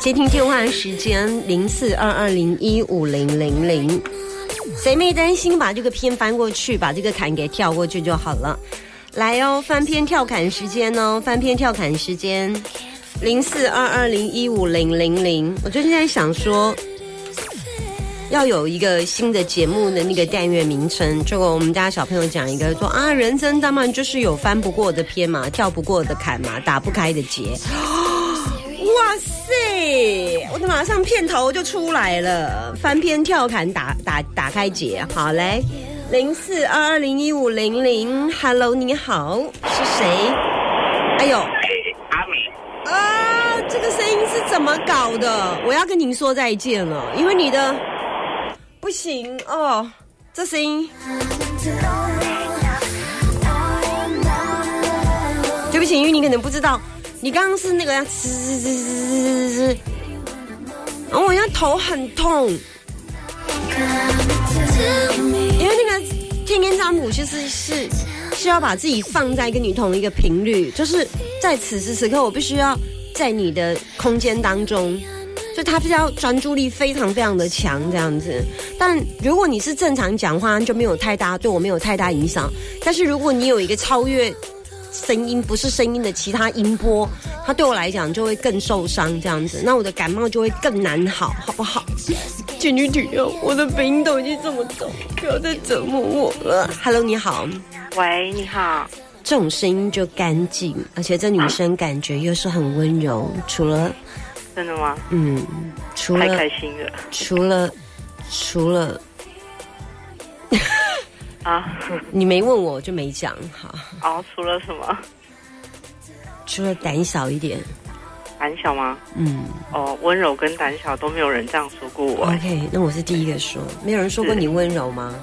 接听电话时间零四二二零一五零零零，谁没担心把这个片翻过去，把这个坎给跳过去就好了。来哦，翻篇跳坎时间哦，翻篇跳坎时间零四二二零一五零零零。我最近在想说，要有一个新的节目的那个单元名称，就我们家小朋友讲一个说啊，人生当然就是有翻不过的篇嘛，跳不过的坎嘛，打不开的结。哇塞！我的马上片头就出来了，翻篇跳砍打打打开解，好嘞，零四二二零一五零零，Hello，你好，是谁？哎呦，阿美，啊，这个声音是怎么搞的？我要跟您说再见了，因为你的不行哦，这声音，对不起，因为你可能不知道。你刚刚是那个呀，吱吱吱吱吱吱，然后我现在头很痛，因为那个天天占卜其实是是要把自己放在跟你同一个频率，就是在此时此刻，我必须要在你的空间当中，就他比较专注力非常非常的强这样子。但如果你是正常讲话，就没有太大对我没有太大影响。但是如果你有一个超越。声音不是声音的其他音波，它对我来讲就会更受伤，这样子，那我的感冒就会更难好，好不好？请你体谅，我的鼻音都已经这么重，不要再折磨我了。Hello，你好，喂，你好，这种声音就干净，而且这女生感觉又是很温柔，除了真的吗？嗯，除了太开心了，除了除了。啊，你没问我就没讲哈。哦，除了什么？除了胆小一点。胆小吗？嗯。哦，温柔跟胆小都没有人这样说过我。OK，那我是第一个说，没有人说过你温柔吗？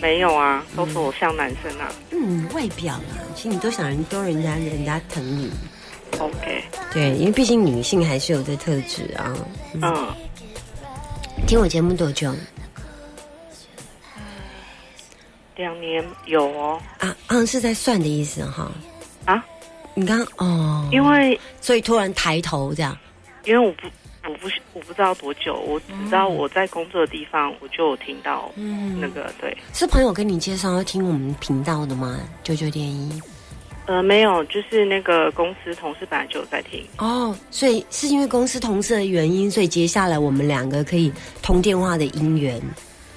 没有啊，都说我像男生啊。嗯，外表啊，其实你都想人多人家人家疼你。OK。对，因为毕竟女性还是有这特质啊。嗯。听我节目多久？两年有哦。啊嗯是在算的意思哈。啊，你刚哦，因为所以突然抬头这样，因为我不我不我不知道多久，我只知道我在工作的地方我就有听到嗯。那个对，是朋友跟你介绍要听我们频道的吗？九九点一，呃没有，就是那个公司同事本来就有在听。哦，所以是因为公司同事的原因，所以接下来我们两个可以通电话的姻缘。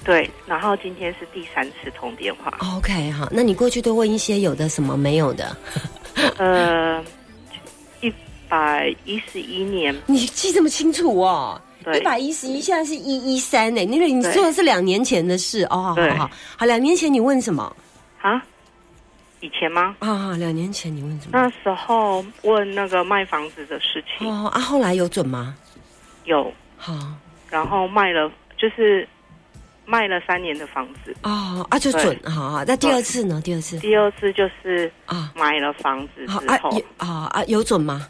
对，然后今天是第三次通电话。OK，好，那你过去都问一些有的什么没有的？呃，一百一十一年，你记这么清楚哦？对，一百一十一，现在是一一三呢。那个你说的是两年前的事哦。好好好，两年前你问什么？啊？以前吗？啊，两年前你问什么？那时候问那个卖房子的事情。哦啊，后来有准吗？有。好，然后卖了，就是。卖了三年的房子哦啊，就准好。那第二次呢？第二次，第二次就是啊，买了房子之后啊啊，有准吗？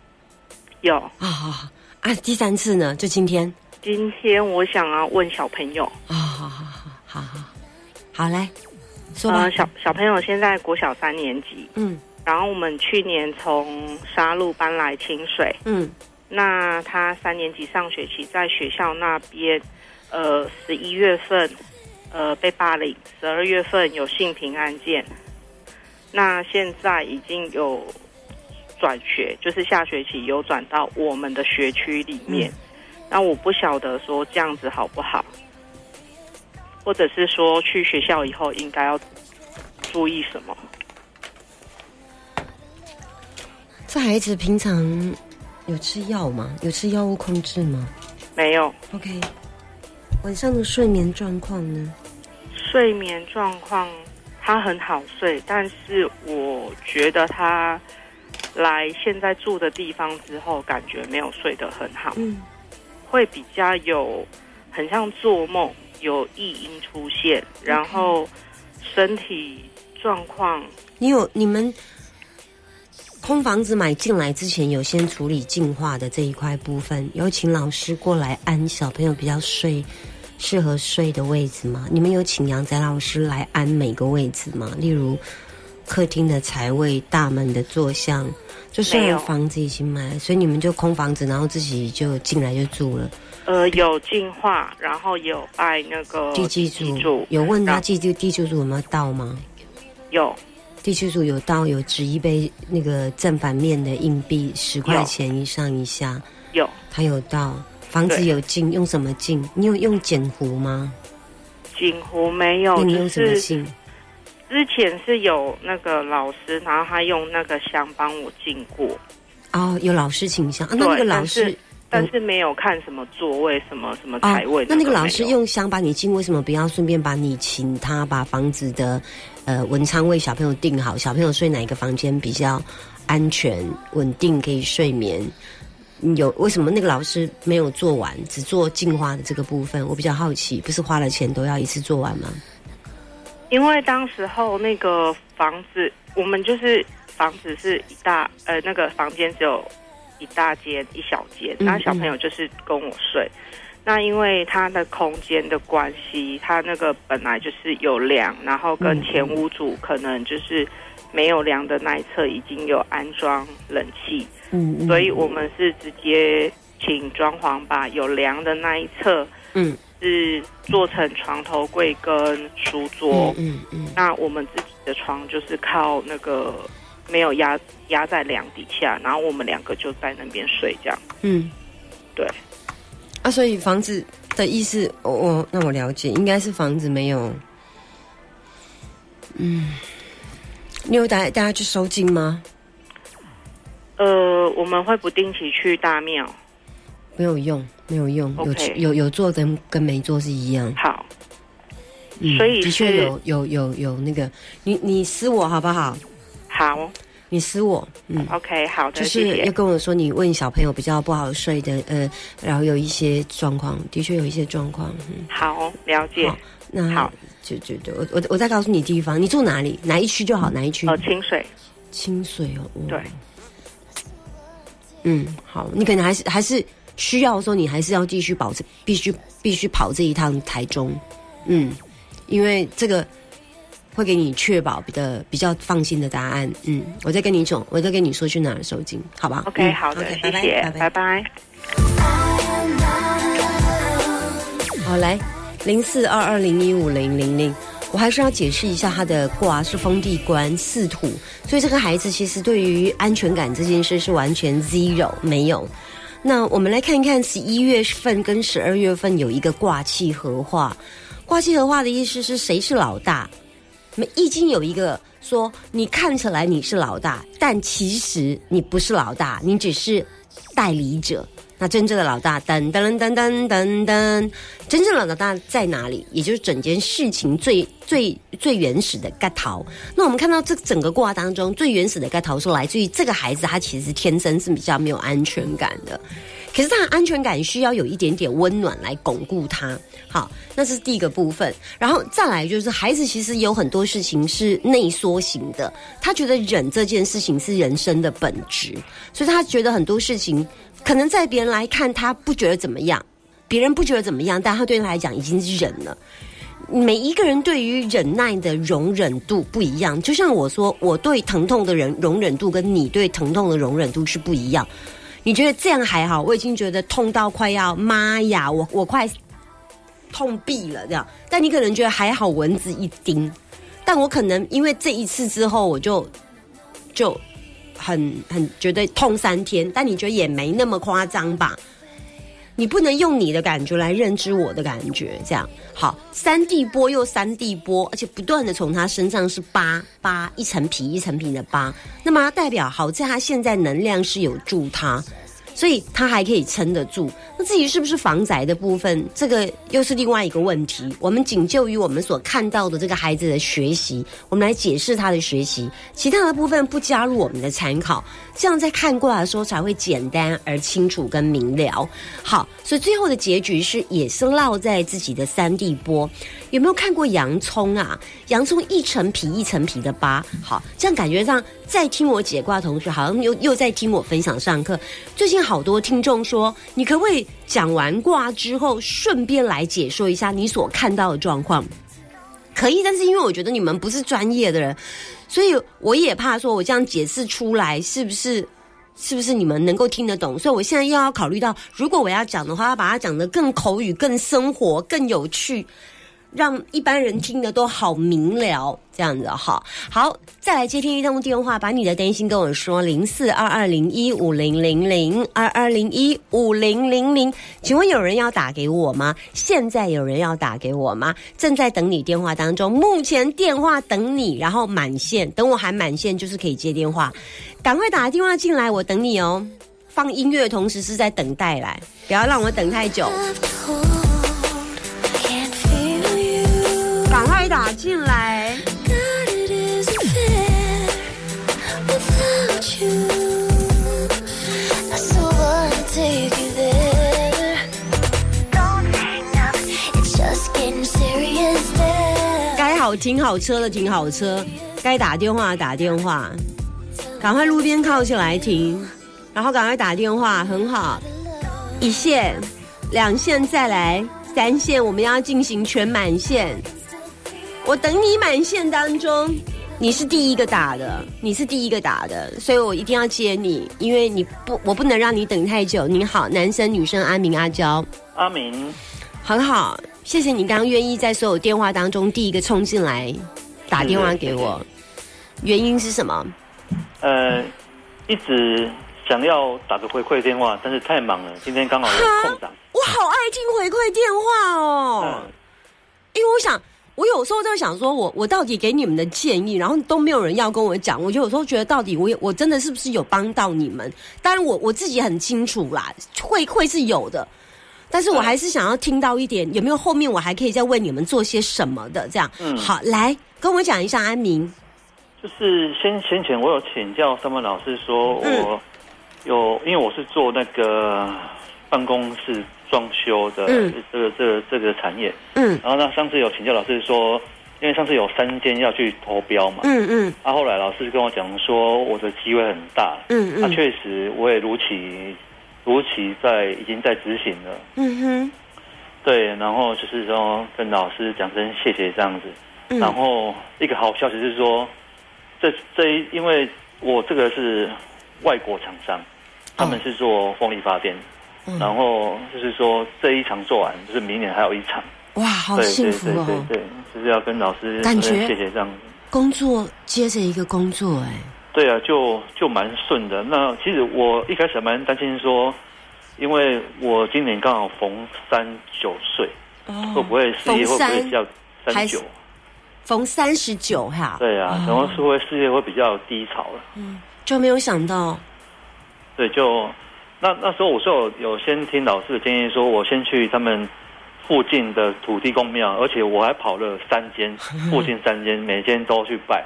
有啊啊啊！第三次呢？就今天。今天我想要问小朋友啊，好好好好好，好来说吧。小小朋友现在国小三年级，嗯，然后我们去年从沙鹿搬来清水，嗯，那他三年级上学期在学校那边。呃，十一月份，呃，被霸凌；十二月份有性平案件。那现在已经有转学，就是下学期有转到我们的学区里面。那我不晓得说这样子好不好，或者是说去学校以后应该要注意什么？这孩子平常有吃药吗？有吃药物控制吗？没有。OK。晚上的睡眠状况呢？睡眠状况他很好睡，但是我觉得他来现在住的地方之后，感觉没有睡得很好。嗯，会比较有很像做梦，有异音出现，然后身体状况你有你们空房子买进来之前，有先处理净化的这一块部分，有请老师过来安小朋友比较睡适合睡的位置吗？你们有请杨仔老师来安每个位置吗？例如客厅的财位、大门的坐向。就虽没有然房子已经买了，所以你们就空房子，然后自己就进来就住了。呃有净化，然后有拜那个地基基主有问他地基地基主有没有到吗？有地基主有到，有指一杯那个正反面的硬币十块有钱一上一下，有他有到。房子有进，用什么进？你有用碱糊吗？锦湖没有，你用什么是进？之前是有那个老师，然后他用那个香帮我进过，哦，有老师倾向啊。那那个老师但是没有看什么座位、什么什么台位、哦。那那个老师用香把你进，为什么不要顺便把你请他把房子的呃文昌位小朋友定好？小朋友睡哪一个房间比较安全、稳定，可以睡眠？有为什么那个老师没有做完，只做净化的这个部分？我比较好奇，不是花了钱都要一次做完吗？因为当时候那个房子，我们就是房子是一大呃那个房间只有一大间一小间，嗯那小朋友就是跟我睡。那因为他的空间的关系，他那个本来就是有梁，然后跟嗯前屋主可能就是没有梁的那一侧已经有安装冷气，嗯，嗯所以我们是直接请装潢把有梁的那一侧嗯是做成床头柜跟书桌。嗯嗯嗯那我们自己的床就是靠那个没有压压在梁底下，然后我们两个就在那边睡这样。嗯，对。啊，所以房子的意思，我、我那我了解，应该是房子没有，嗯，你有带大家去收金吗？呃，我们会不定期去大庙。没有用，没有用，有有有做跟跟没做是一样。好，嗯所以的确有有有有那个，你你私我好不好？好你私我，嗯。，OK，好的，就是要。跟我说，你问小朋友比较不好睡的，呃，然后有一些状况，的确有一些状况，嗯，好，了解好。那好就就就我我我再告诉你地方，你住哪里，哪一区就好，哪一区？哦，清水，清水哦，哦对，嗯，好，你可能还是还是需要说，你还是要继续保持，必须必须跑这一趟台中，嗯，因为这个会给你确保比的比较放心的答案，嗯，我再跟你讲，我再跟你说去哪儿收金，好吧？OK，嗯好的 OK，谢拜拜。拜拜。好，来零四二二零一五零零零，我还是要解释一下，他的卦是封地官四土，所以这个孩子其实对于安全感这件事是完全 zero 没有。那我们来看一看十一月份跟十二月份有一个卦气合化，卦气合化的意思是谁是老大？那易经有一个说，你看起来你是老大，但其实你不是老大，你只是代理者。那真正的老大，噔噔噔噔噔噔，真正的老大在哪里？也就是整件事情最最最原始的盖头。那我们看到这整个卦当中，最原始的盖头是来自于这个孩子，他其实天生是比较没有安全感的。可是他的安全感需要有一点点温暖来巩固他。好，那是第一个部分。然后再来就是孩子其实有很多事情是内缩型的，他觉得忍这件事情是人生的本质，所以他觉得很多事情可能在别人来看他不觉得怎么样，别人不觉得怎么样，但他对他来讲已经是忍了。每一个人对于忍耐的容忍度不一样，就像我说，我对疼痛的人容忍度跟你对疼痛的容忍度是不一样。你觉得这样还好？我已经觉得痛到快要妈呀，我我快痛毙了这样。但你可能觉得还好，蚊子一叮，但我可能因为这一次之后，我就就很很觉得痛三天。但你觉得也没那么夸张吧？你不能用你的感觉来认知我的感觉，这样好。三 D 波又三 D 波，而且不断的从他身上是扒扒一层皮一层皮的扒，那么代表好在他现在能量是有助他，所以他还可以撑得住。那那至于是不是防宅的部分，这个又是另外一个问题。我们仅就于我们所看到的这个孩子的学习，我们来解释他的学习，其他的部分不加入我们的参考，这样在看过来的时候才会简单而清楚跟明了。好，所以最后的结局是也是落在自己的三 D 波。有没有看过洋葱啊？洋葱一层皮一层皮的疤，好，这样感觉上在听我解卦，同学好像又又在听我分享上课。最近好多听众说，你可不可以讲完卦之后，顺便来解说一下你所看到的状况？可以，但是因为我觉得你们不是专业的人，所以我也怕说我这样解释出来是不是是不是你们能够听得懂？所以我现在又要考虑到，如果我要讲的话，要把它讲得更口语、更生活、更有趣。让一般人听的都好明了，这样子哈。好，再来接听一通电话，把你的担心跟我说，零四二二零一五零零零二二零一五零零零。请问有人要打给我吗？现在有人要打给我吗？正在等你电话当中，目前电话等你，然后满线，等我还满线就是可以接电话，赶快打电话进来，我等你哦。放音乐的同时是在等待来，不要让我等太久。打进来！该好停好车的停好车，该打电话打电话，赶快路边靠起来停，然后赶快打电话，很好。一线、两线再来，三线我们要进行全满线。我等你满线当中，你是第一个打的，你是第一个打的，所以我一定要接你，因为你不，我不能让你等太久。你好，男生女生，阿明阿娇，阿明，很好，谢谢你刚刚愿意在所有电话当中第一个冲进来打电话给我，原因是什么？呃，一直想要打个回馈电话，但是太忙了，今天刚好有空档。我好爱听回馈电话哦，因为我想。我有时候在想，说我我到底给你们的建议，然后都没有人要跟我讲。我就有时候觉得，到底我我真的是不是有帮到你们？当然，我我自己很清楚啦，会会是有的。但是我还是想要听到一点，有没有后面我还可以再为你们做些什么的？这样，嗯，好，来跟我讲一下安明。就是先先前我有请教三文老师，说我有，因为我是做那个办公室。装修的这个这个这个产业，嗯，然后呢，上次有请教老师说，因为上次有三间要去投标嘛，嗯嗯，啊，后来老师跟我讲说，我的机会很大，嗯嗯，啊，确实我也如期如期在已经在执行了，嗯哼，对，然后就是说跟老师讲声谢谢这样子，然后一个好消息是说，这这一因为我这个是外国厂商，他们是做风力发电。然后就是说这一场做完，就是明年还有一场。哇，好幸福哦！对，就是要跟老师感觉谢谢这样。工作接着一个工作，哎。对啊，就就蛮顺的。那其实我一开始蛮担心说，因为我今年刚好逢三九岁，会不会事业会不会比较三九？逢三十九哈。对啊，然后是会事业会比较低潮了。嗯，就没有想到。对，就。那那时候我是有有先听老师的建议，说我先去他们附近的土地公庙，而且我还跑了三间，附近三间每间都去拜。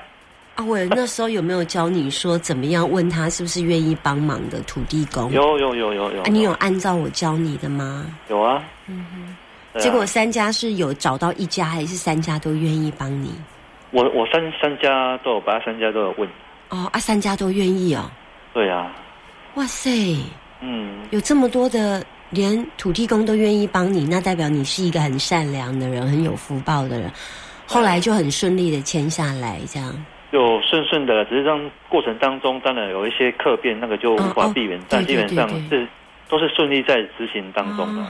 阿伟那时候有没有教你说怎么样问他是不是愿意帮忙的土地公？有有有有有。你有按照我教你的吗？有啊。嗯哼。结果三家是有找到一家，还是三家都愿意帮你？我我三三家都有，把三家都有问。哦啊，三家都愿意哦。对啊。哇塞。嗯，有这么多的，连土地公都愿意帮你，那代表你是一个很善良的人，很有福报的人。后来就很顺利的签下来，这样。就顺顺的，只是让过程当中当然有一些客变，那个就无法避免，但基本上是都是顺利在执行当中的。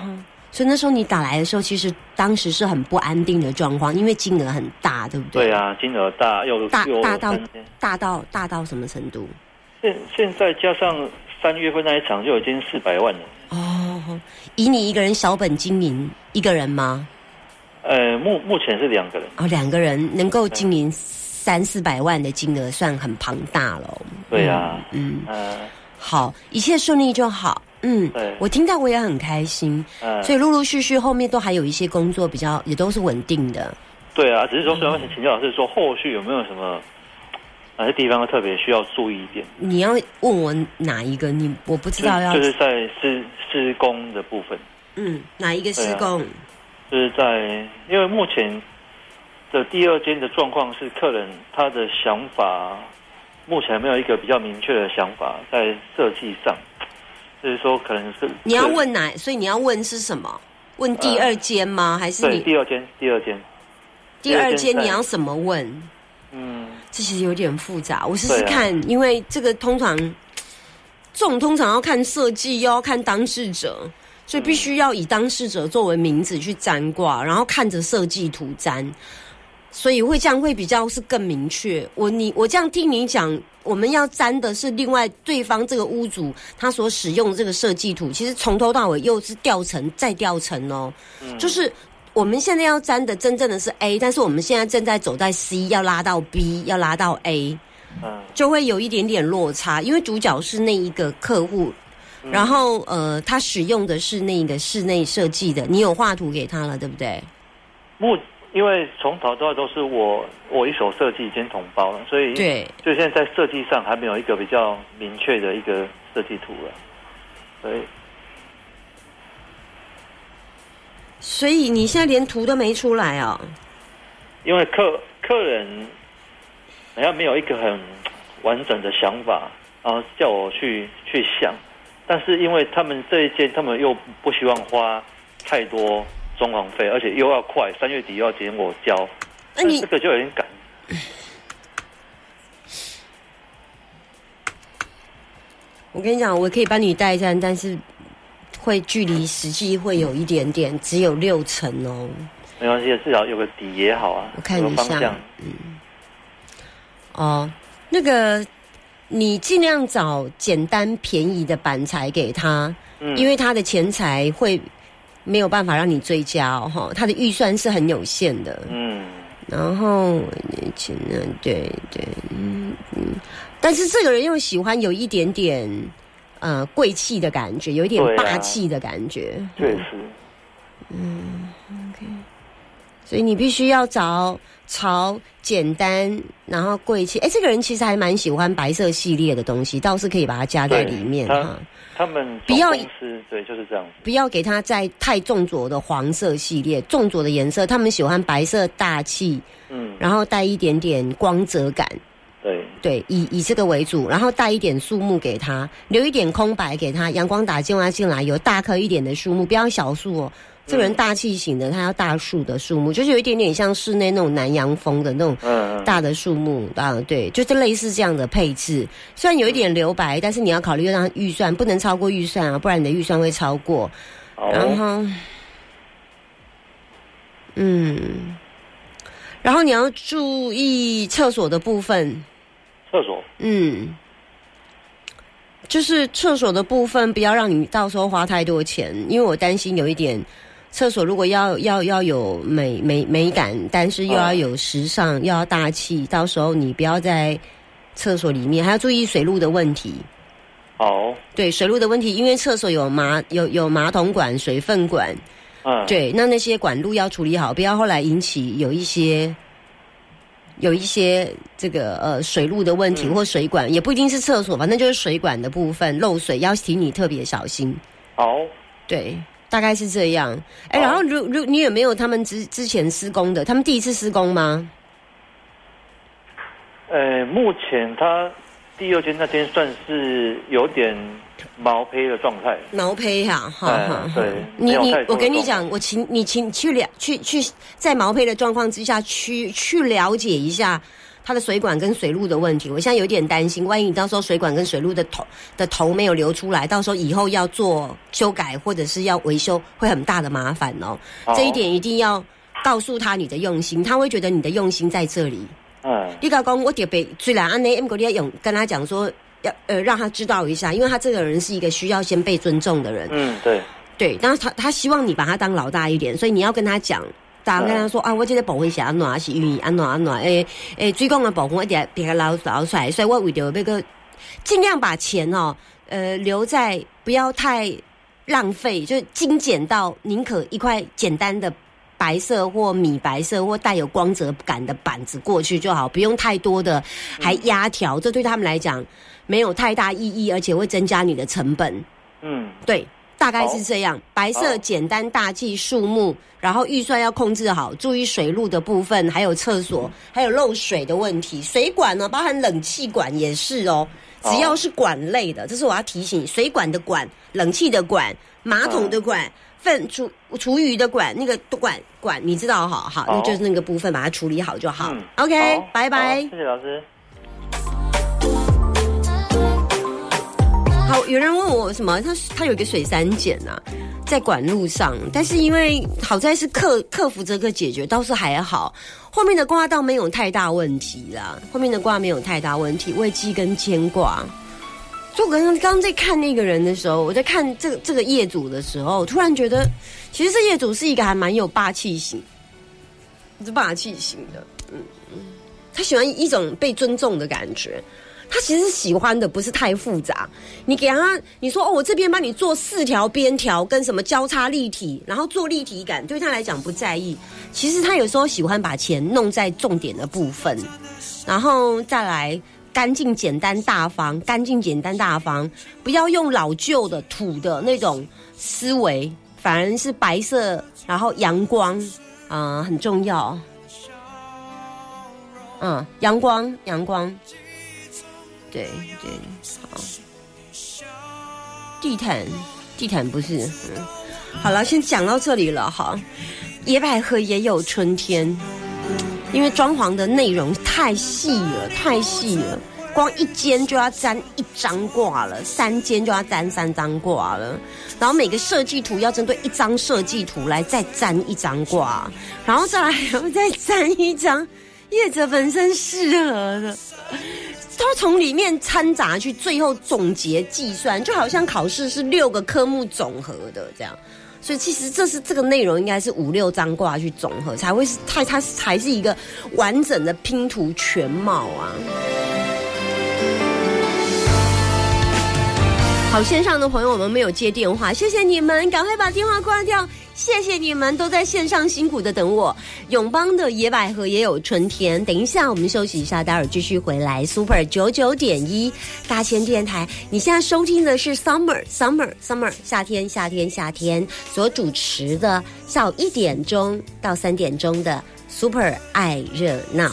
所以那时候你打来的时候，其实当时是很不安定的状况，因为金额很大，对不对？对啊，金额大又大大到大到大到什么程度？现现在加上。三月份那一场就已经四百万了哦，以你一个人小本经营一个人吗？呃，目目前是两个人哦，两个人能够经营三四百万的金额，算很庞大了。对呀，嗯，好，一切顺利就好。嗯对，我听到我也很开心，嗯，所以陆陆续续后面都还有一些工作比较也都是稳定的。对啊，只是说，所以我想请教老师说，后续有没有什么哪些地方特别需要注意一点？你要问我哪一个？你我不知道要就是在施施工的部分，嗯哪一个施工？就是在因为目前的第二间的状况是客人他的想法目前没有一个比较明确的想法在设计上，就是说可能是你要问哪？所以你要问是什么？问第二间吗？还是你第二间第二间，第二间你要怎么问？嗯，这其实有点复杂，我试试看，因为这个通常这种通常要看设计，又要看当事者，所以必须要以当事者作为名字去占卦，然后看着设计图占，所以会这样会比较是更明确。我你我这样听你讲，我们要占的是另外对方这个屋主他所使用的这个设计图，其实从头到尾又是掉层再掉层哦，就是。我们现在要粘的真正的是 A，但是我们现在正在走在 C，要拉到 B，要拉到 A，嗯。就会有一点点落差，因为主角是那一个客户，然后呃，他使用的是那个室内设计的，你有画图给他了，对不对？目因为从头到尾都是我我一手设计兼统包了，所以对，就现在在设计上还没有一个比较明确的一个设计图了，所以所以你现在连图都没出来哦。因为客客人好像没有一个很完整的想法，然后叫我去去想，但是因为他们这一件，他们又不希望花太多装潢费，而且又要快，三月底又要结我交，那你这个就有点赶。我跟你讲，我可以帮你带一下，但是会距离实际会有一点点，只有六成哦。没关系，至少有个底也好啊，我看一下嗯。哦，那个你尽量找简单便宜的板材给他，嗯因为他的钱财会没有办法让你追加哦，哈，他的预算是很有限的。嗯，然后钱呢，对对，嗯嗯，但是这个人又喜欢有一点点呃贵气的感觉，有一点霸气的感觉，确实，所以你必须要找朝简单，然后贵气。哎，这个人其实还蛮喜欢白色系列的东西，倒是可以把它加在里面他哈。他们不要对就是这样子。不要给他在太重浊的黄色系列，重浊的颜色，他们喜欢白色大气，嗯，然后带一点点光泽感。对，以以这个为主，然后带一点树木给他，留一点空白给他，阳光打进来进来，有大棵一点的树木，不要小树哦。这个人大气型的，他要大树的树木，就是有一点点像室内那种南洋风的那种大的树木啊，对，就是类似这样的配置。虽然有一点留白，但是你要考虑让预算不能超过预算啊，不然你的预算会超过。好，然后，嗯，然后你要注意厕所的部分。厕所，嗯，就是厕所的部分，不要让你到时候花太多钱，因为我担心有一点，厕所如果要要要有美美美感，但是又要有时尚，又要大气，到时候你不要在厕所里面，还要注意水路的问题。哦，对水路的问题，因为厕所有马有有马桶管、水分管，嗯，，对，那那些管路要处理好，不要后来引起有一些有一些这个呃水路的问题、嗯或水管，也不一定是厕所，反正就是水管的部分漏水，要提你特别小心。好，对，大概是这样。哎，好然后如如你有没有他们之之前施工的？他们第一次施工吗？呃，目前他第二天那天算是有点毛坯的状态，毛坯哈，哈哎哈。对你你我跟你讲，我请你请去了去去在毛坯的状况之下去去了解一下它的水管跟水路的问题。我现在有点担心，万一你到时候水管跟水路的头的头没有流出来，到时候以后要做修改或者是要维修，会很大的麻烦哦。这一点一定要告诉他你的用心，他会觉得你的用心在这里。嗯，你刚讲我特别虽然安内 M 国你要用跟他讲说要呃让他知道一下，因为他这个人是一个需要先被尊重的人。嗯，对，对，但是他他希望你把他当老大一点，所以你要跟他讲。大家跟他说、啊，我这个部分是安怎是因为安怎安怎，诶诶，水工的部分一点别个捞捞出来，所以我为着那个尽量把钱哦呃留在不要太浪费，就精简到宁可一块简单的白色或米白色或带有光泽感的板子过去就好，不用太多的还压条，这对他们来讲没有太大意义，而且会增加你的成本。嗯，对，大概是这样。白色简单大气树木，然后预算要控制好，注意水路的部分，还有厕所，还有漏水的问题。水管呢，包含冷气管也是哦。只要是管类的，这是我要提醒：水管的管、冷气的管、马桶的管、粪厨厨余的管，那个管管，你知道哈？好，那就是那个部分，把它处理好就好。嗯 OK，好拜拜。谢谢老师。好，有人问我什么？他他有一个水三检啊，在管路上，但是因为好在是克克服这个解决，倒是还好。后面的挂倒没有太大问题啦，后面的挂没有太大问题，危机跟牵挂。就我刚刚刚在看那个人的时候，我在看这个这个业主的时候，突然觉得，其实这业主是一个还蛮有霸气型，是霸气型的，嗯嗯，他喜欢一种被尊重的感觉。他其实喜欢的不是太复杂，你给他你说哦，我这边帮你做四条边条跟什么交叉立体，然后做立体感，对他来讲不在意。其实他有时候喜欢把钱弄在重点的部分，然后再来干净简单大方，干净简单大方，不要用老旧的土的那种思维，反而是白色，然后阳光啊、很重要。嗯，阳光，阳光。对对，好。地毯，地毯不是，嗯，好了，先讲到这里了哈。野百合也有春天，因为装潢的内容太细了，太细了，光一间就要粘一张挂了，三间就要粘三张挂了，然后每个设计图要针对一张设计图来再粘一张挂，然后再来还要再粘一张业者本身适合的。他从里面掺杂去，最后总结计算，就好像考试是六个科目总和的这样。所以其实这是这个内容应该是五六张挂去总和，才会是它它才是一个完整的拼图全貌啊。好，线上的朋友我们没有接电话，谢谢你们，赶快把电话挂掉。谢谢你们都在线上辛苦的等我。永邦的野百合也有春天，等一下我们休息一下，待会儿继续回来。Super 九九点一大千电台，你现在收听的是 Summer Summer Summer 夏天夏天夏天所主持的下午一点钟到三点钟的 Super 爱热闹。